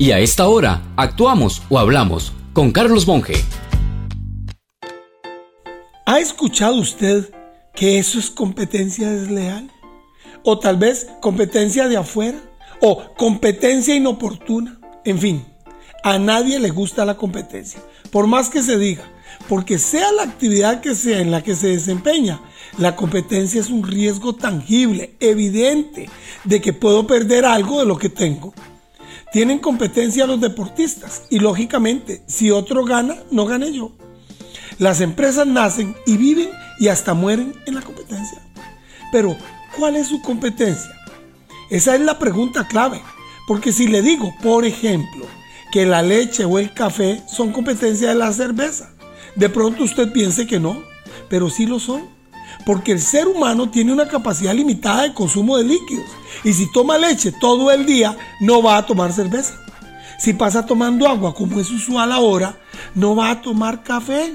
Y a esta hora, actuamos o hablamos con Carlos Monge. ¿Ha escuchado usted que eso es competencia desleal? O tal vez competencia de afuera. O competencia inoportuna. En fin, a nadie le gusta la competencia. Por más que se diga. Porque sea la actividad que sea en la que se desempeña, la competencia es un riesgo tangible, evidente, de que puedo perder algo de lo que tengo. Tienen competencia los deportistas y lógicamente, si otro gana, no gane yo. Las empresas nacen y viven y hasta mueren en la competencia. Pero, ¿cuál es su competencia? Esa es la pregunta clave. Porque si le digo, por ejemplo, que la leche o el café son competencia de la cerveza, de pronto usted piense que no, pero sí lo son. Porque el ser humano tiene una capacidad limitada de consumo de líquidos. Y si toma leche todo el día, no va a tomar cerveza. Si pasa tomando agua, como es usual ahora, no va a tomar café.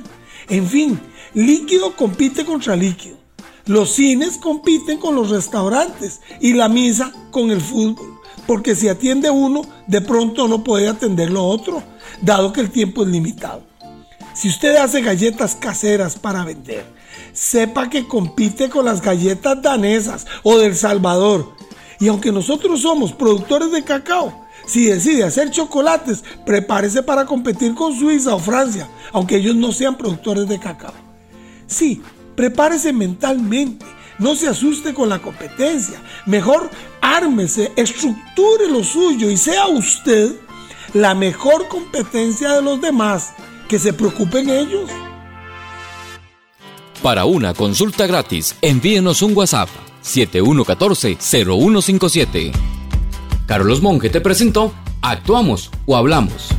En fin, líquido compite contra líquido. Los cines compiten con los restaurantes y la misa con el fútbol. Porque si atiende uno, de pronto no puede atender lo otro, dado que el tiempo es limitado. Si usted hace galletas caseras para vender, sepa que compite con las galletas danesas o del Salvador. Y aunque nosotros somos productores de cacao, si decide hacer chocolates, prepárese para competir con Suiza o Francia, aunque ellos no sean productores de cacao. Sí, prepárese mentalmente, no se asuste con la competencia. Mejor ármese, estructure lo suyo y sea usted la mejor competencia de los demás. Que se preocupen ellos. Para una consulta gratis, envíenos un WhatsApp 7114-0157. Carlos Monge te presentó Actuamos o Hablamos.